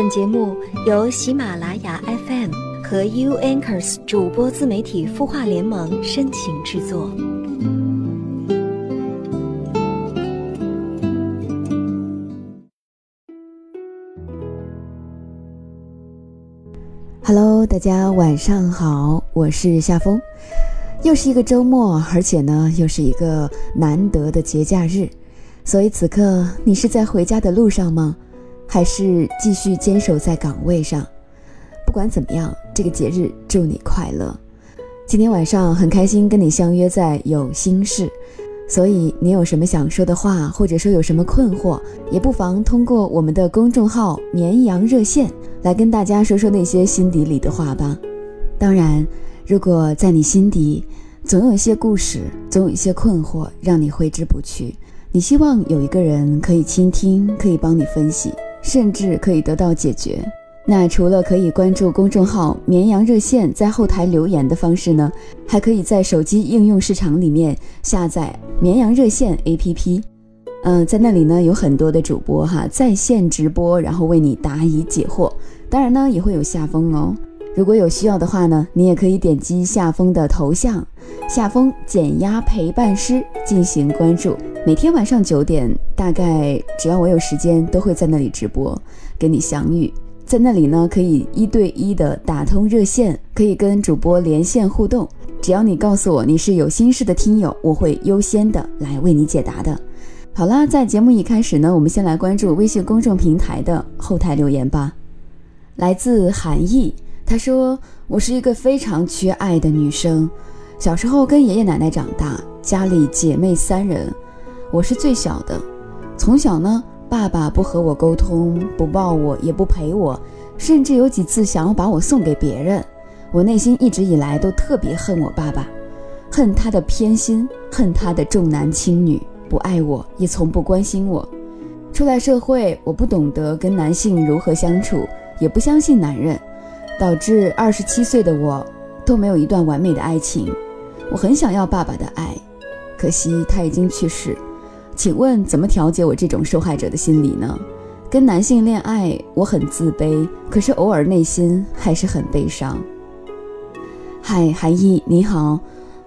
本节目由喜马拉雅 FM 和 U Anchors 主播自媒体孵化联盟深情制作。Hello，大家晚上好，我是夏风。又是一个周末，而且呢，又是一个难得的节假日，所以此刻你是在回家的路上吗？还是继续坚守在岗位上？不管怎么样，这个节日祝你快乐。今天晚上很开心跟你相约在有心事，所以你有什么想说的话，或者说有什么困惑，也不妨通过我们的公众号“绵羊热线”来跟大家说说那些心底里的话吧。当然。如果在你心底，总有一些故事，总有一些困惑，让你挥之不去。你希望有一个人可以倾听，可以帮你分析，甚至可以得到解决。那除了可以关注公众号“绵羊热线”在后台留言的方式呢，还可以在手机应用市场里面下载“绵羊热线 ”APP。嗯，在那里呢有很多的主播哈在线直播，然后为你答疑解惑。当然呢也会有下风哦。如果有需要的话呢，你也可以点击下方的头像，下方减压陪伴师进行关注。每天晚上九点，大概只要我有时间，都会在那里直播，跟你相遇。在那里呢，可以一对一的打通热线，可以跟主播连线互动。只要你告诉我你是有心事的听友，我会优先的来为你解答的。好啦，在节目一开始呢，我们先来关注微信公众平台的后台留言吧，来自韩毅。他说：“我是一个非常缺爱的女生，小时候跟爷爷奶奶长大，家里姐妹三人，我是最小的。从小呢，爸爸不和我沟通，不抱我，也不陪我，甚至有几次想要把我送给别人。我内心一直以来都特别恨我爸爸，恨他的偏心，恨他的重男轻女，不爱我，也从不关心我。出来社会，我不懂得跟男性如何相处，也不相信男人。”导致二十七岁的我都没有一段完美的爱情。我很想要爸爸的爱，可惜他已经去世。请问怎么调节我这种受害者的心理呢？跟男性恋爱，我很自卑，可是偶尔内心还是很悲伤。嗨，韩毅，你好，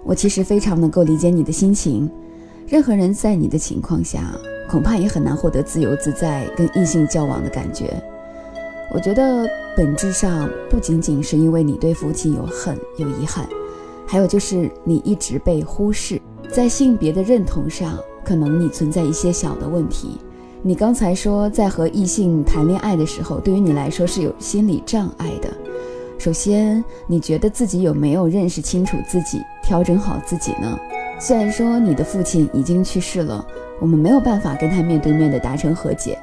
我其实非常能够理解你的心情。任何人在你的情况下，恐怕也很难获得自由自在跟异性交往的感觉。我觉得本质上不仅仅是因为你对父亲有恨有遗憾，还有就是你一直被忽视，在性别的认同上，可能你存在一些小的问题。你刚才说在和异性谈恋爱的时候，对于你来说是有心理障碍的。首先，你觉得自己有没有认识清楚自己，调整好自己呢？虽然说你的父亲已经去世了，我们没有办法跟他面对面的达成和解。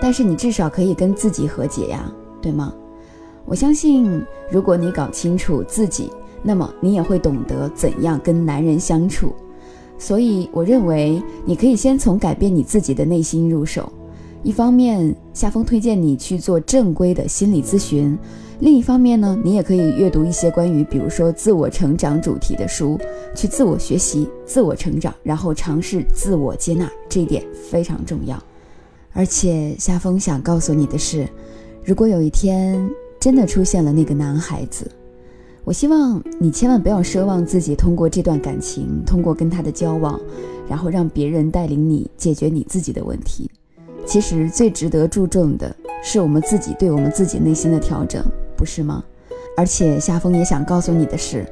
但是你至少可以跟自己和解呀，对吗？我相信，如果你搞清楚自己，那么你也会懂得怎样跟男人相处。所以，我认为你可以先从改变你自己的内心入手。一方面，夏风推荐你去做正规的心理咨询；另一方面呢，你也可以阅读一些关于，比如说自我成长主题的书，去自我学习、自我成长，然后尝试自我接纳，这一点非常重要。而且夏风想告诉你的是，如果有一天真的出现了那个男孩子，我希望你千万不要奢望自己通过这段感情，通过跟他的交往，然后让别人带领你解决你自己的问题。其实最值得注重的是我们自己对我们自己内心的调整，不是吗？而且夏风也想告诉你的是，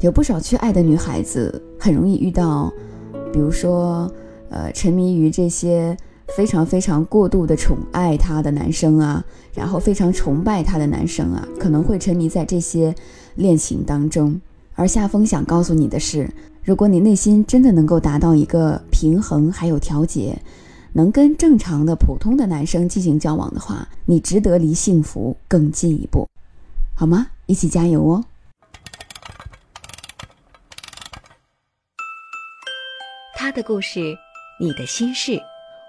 有不少缺爱的女孩子很容易遇到，比如说，呃，沉迷于这些。非常非常过度的宠爱他的男生啊，然后非常崇拜他的男生啊，可能会沉迷在这些恋情当中。而夏风想告诉你的是，如果你内心真的能够达到一个平衡还有调节，能跟正常的普通的男生进行交往的话，你值得离幸福更进一步，好吗？一起加油哦！他的故事，你的心事。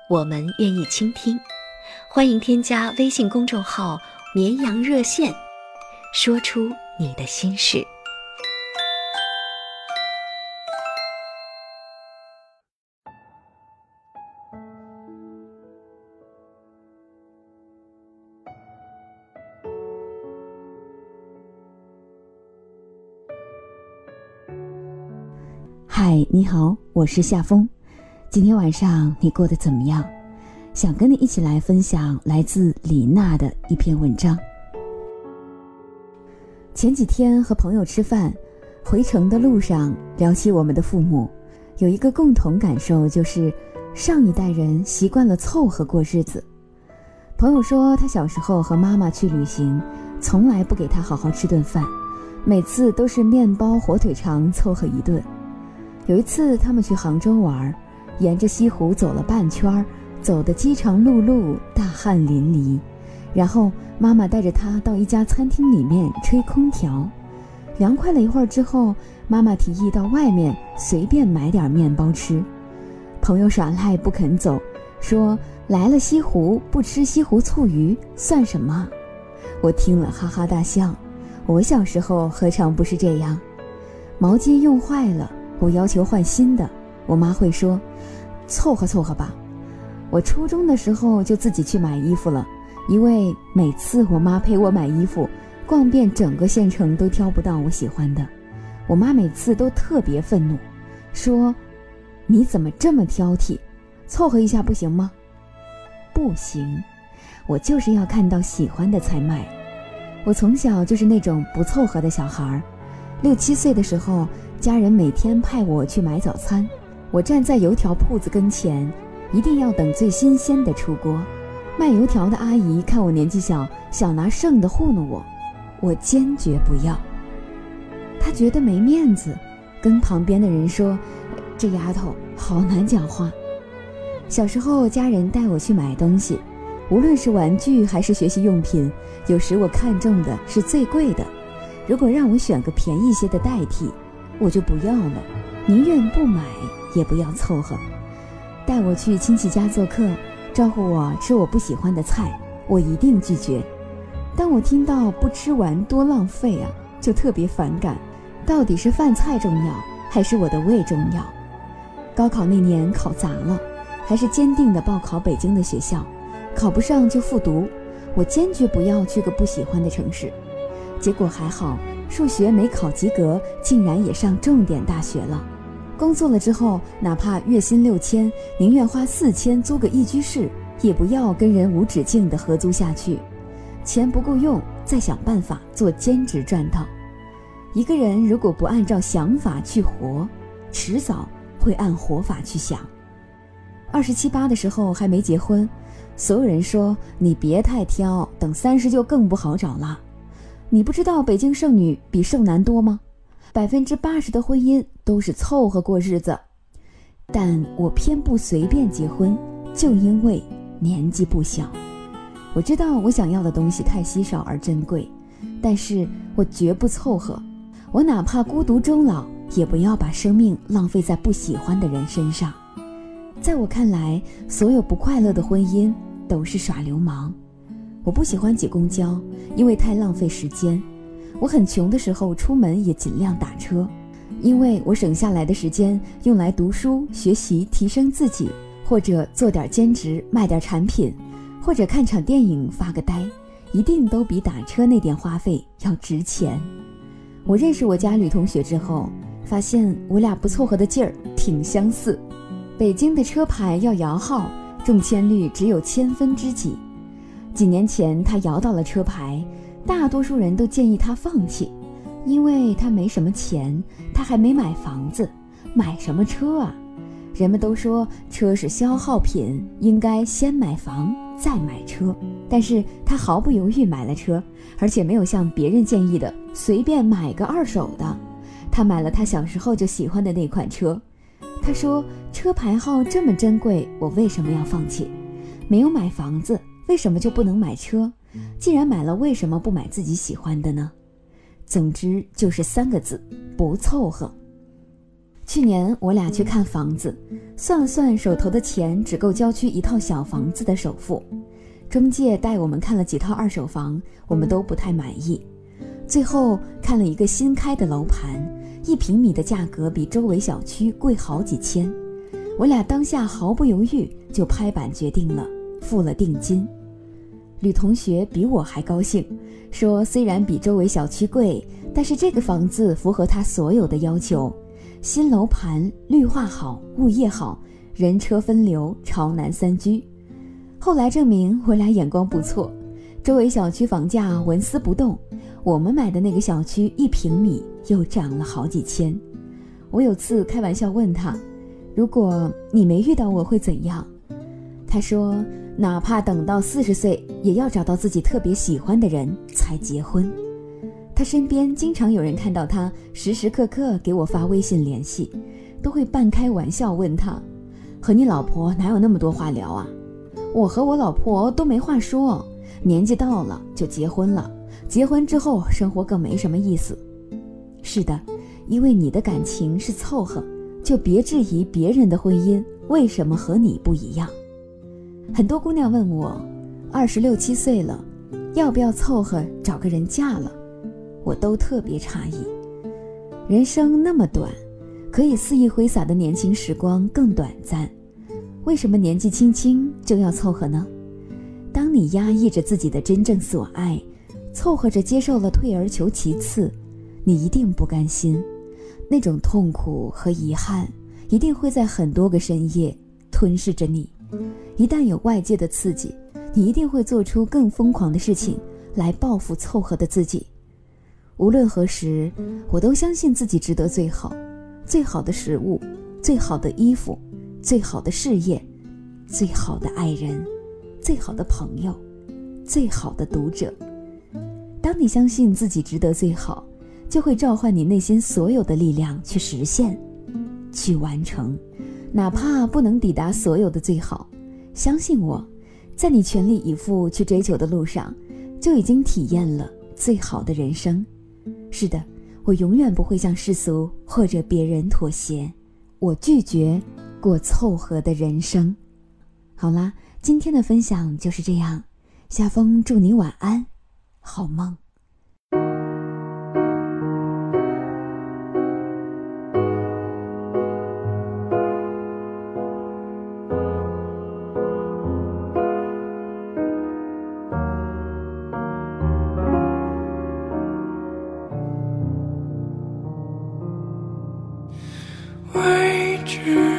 我们愿意倾听。欢迎添加微信公众号绵羊热线说出你的心事。嗨你好我是夏风。今天晚上你过得怎么样？想跟你一起来分享来自李娜的一篇文章。前几天和朋友吃饭，回程的路上聊起我们的父母，有一个共同感受，就是上一代人习惯了凑合过日子。朋友说，他小时候和妈妈去旅行，从来不给他好好吃顿饭，每次都是面包、火腿肠凑合一顿。有一次，他们去杭州玩，沿着西湖走了半圈，走得饥肠辘辘、大汗淋漓。然后妈妈带着他到一家餐厅里面吹空调，凉快了一会儿之后，妈妈提议到外面随便买点面包吃。朋友耍赖不肯走，说来了西湖不吃西湖醋鱼算什么？我听了哈哈大笑。我小时候何尝不是这样？毛巾用坏了。我要求换新的，我妈会说：“凑合凑合吧。”我初中的时候就自己去买衣服了，因为每次我妈陪我买衣服，逛遍整个县城都挑不到我喜欢的。我妈每次都特别愤怒，说：“你怎么这么挑剔？凑合一下不行吗？”不行，我就是要看到喜欢的才买。我从小就是那种不凑合的小孩儿，六七岁的时候。家人每天派我去买早餐，我站在油条铺子跟前，一定要等最新鲜的出锅。卖油条的阿姨看我年纪小，想拿剩的糊弄我，我坚决不要。她觉得没面子，跟旁边的人说：“这丫头好难讲话。”小时候家人带我去买东西，无论是玩具还是学习用品，有时我看中的是最贵的，如果让我选个便宜些的代替。我就不要了，宁愿不买也不要凑合。带我去亲戚家做客，招呼我吃我不喜欢的菜，我一定拒绝。当我听到不吃完多浪费啊，就特别反感。到底是饭菜重要，还是我的胃重要？高考那年考砸了，还是坚定的报考北京的学校，考不上就复读。我坚决不要去个不喜欢的城市。结果还好。数学没考及格，竟然也上重点大学了。工作了之后，哪怕月薪六千，宁愿花四千租个一居室，也不要跟人无止境的合租下去。钱不够用，再想办法做兼职赚到。一个人如果不按照想法去活，迟早会按活法去想。二十七八的时候还没结婚，所有人说你别太挑，等三十就更不好找了。你不知道北京剩女比剩男多吗？百分之八十的婚姻都是凑合过日子，但我偏不随便结婚，就因为年纪不小。我知道我想要的东西太稀少而珍贵，但是我绝不凑合。我哪怕孤独终老，也不要把生命浪费在不喜欢的人身上。在我看来，所有不快乐的婚姻都是耍流氓。我不喜欢挤公交，因为太浪费时间。我很穷的时候出门也尽量打车，因为我省下来的时间用来读书学习，提升自己，或者做点兼职卖点产品，或者看场电影发个呆，一定都比打车那点花费要值钱。我认识我家女同学之后，发现我俩不凑合的劲儿挺相似。北京的车牌要摇号，中签率只有千分之几。几年前，他摇到了车牌，大多数人都建议他放弃，因为他没什么钱，他还没买房子，买什么车啊？人们都说车是消耗品，应该先买房再买车。但是他毫不犹豫买了车，而且没有像别人建议的随便买个二手的，他买了他小时候就喜欢的那款车。他说：“车牌号这么珍贵，我为什么要放弃？没有买房子。”为什么就不能买车？既然买了，为什么不买自己喜欢的呢？总之就是三个字：不凑合。去年我俩去看房子，算了算手头的钱，只够郊区一套小房子的首付。中介带我们看了几套二手房，我们都不太满意。最后看了一个新开的楼盘，一平米的价格比周围小区贵好几千。我俩当下毫不犹豫就拍板决定了，付了定金。吕同学比我还高兴，说：“虽然比周围小区贵，但是这个房子符合他所有的要求。新楼盘绿化好，物业好，人车分流，朝南三居。后来证明我俩眼光不错，周围小区房价纹丝不动，我们买的那个小区一平米又涨了好几千。我有次开玩笑问他：“如果你没遇到我会怎样？”他说：“哪怕等到四十岁，也要找到自己特别喜欢的人才结婚。”他身边经常有人看到他时时刻刻给我发微信联系，都会半开玩笑问他：“和你老婆哪有那么多话聊啊？”我和我老婆都没话说，年纪到了就结婚了，结婚之后生活更没什么意思。是的，因为你的感情是凑合，就别质疑别人的婚姻为什么和你不一样。很多姑娘问我，二十六七岁了，要不要凑合找个人嫁了？我都特别诧异。人生那么短，可以肆意挥洒的年轻时光更短暂，为什么年纪轻轻就要凑合呢？当你压抑着自己的真正所爱，凑合着接受了退而求其次，你一定不甘心，那种痛苦和遗憾一定会在很多个深夜吞噬着你。一旦有外界的刺激，你一定会做出更疯狂的事情来报复凑合的自己。无论何时，我都相信自己值得最好，最好的食物，最好的衣服，最好的事业，最好的爱人，最好的朋友，最好的读者。当你相信自己值得最好，就会召唤你内心所有的力量去实现，去完成。哪怕不能抵达所有的最好，相信我，在你全力以赴去追求的路上，就已经体验了最好的人生。是的，我永远不会向世俗或者别人妥协，我拒绝过凑合的人生。好啦，今天的分享就是这样，夏风祝你晚安，好梦。去。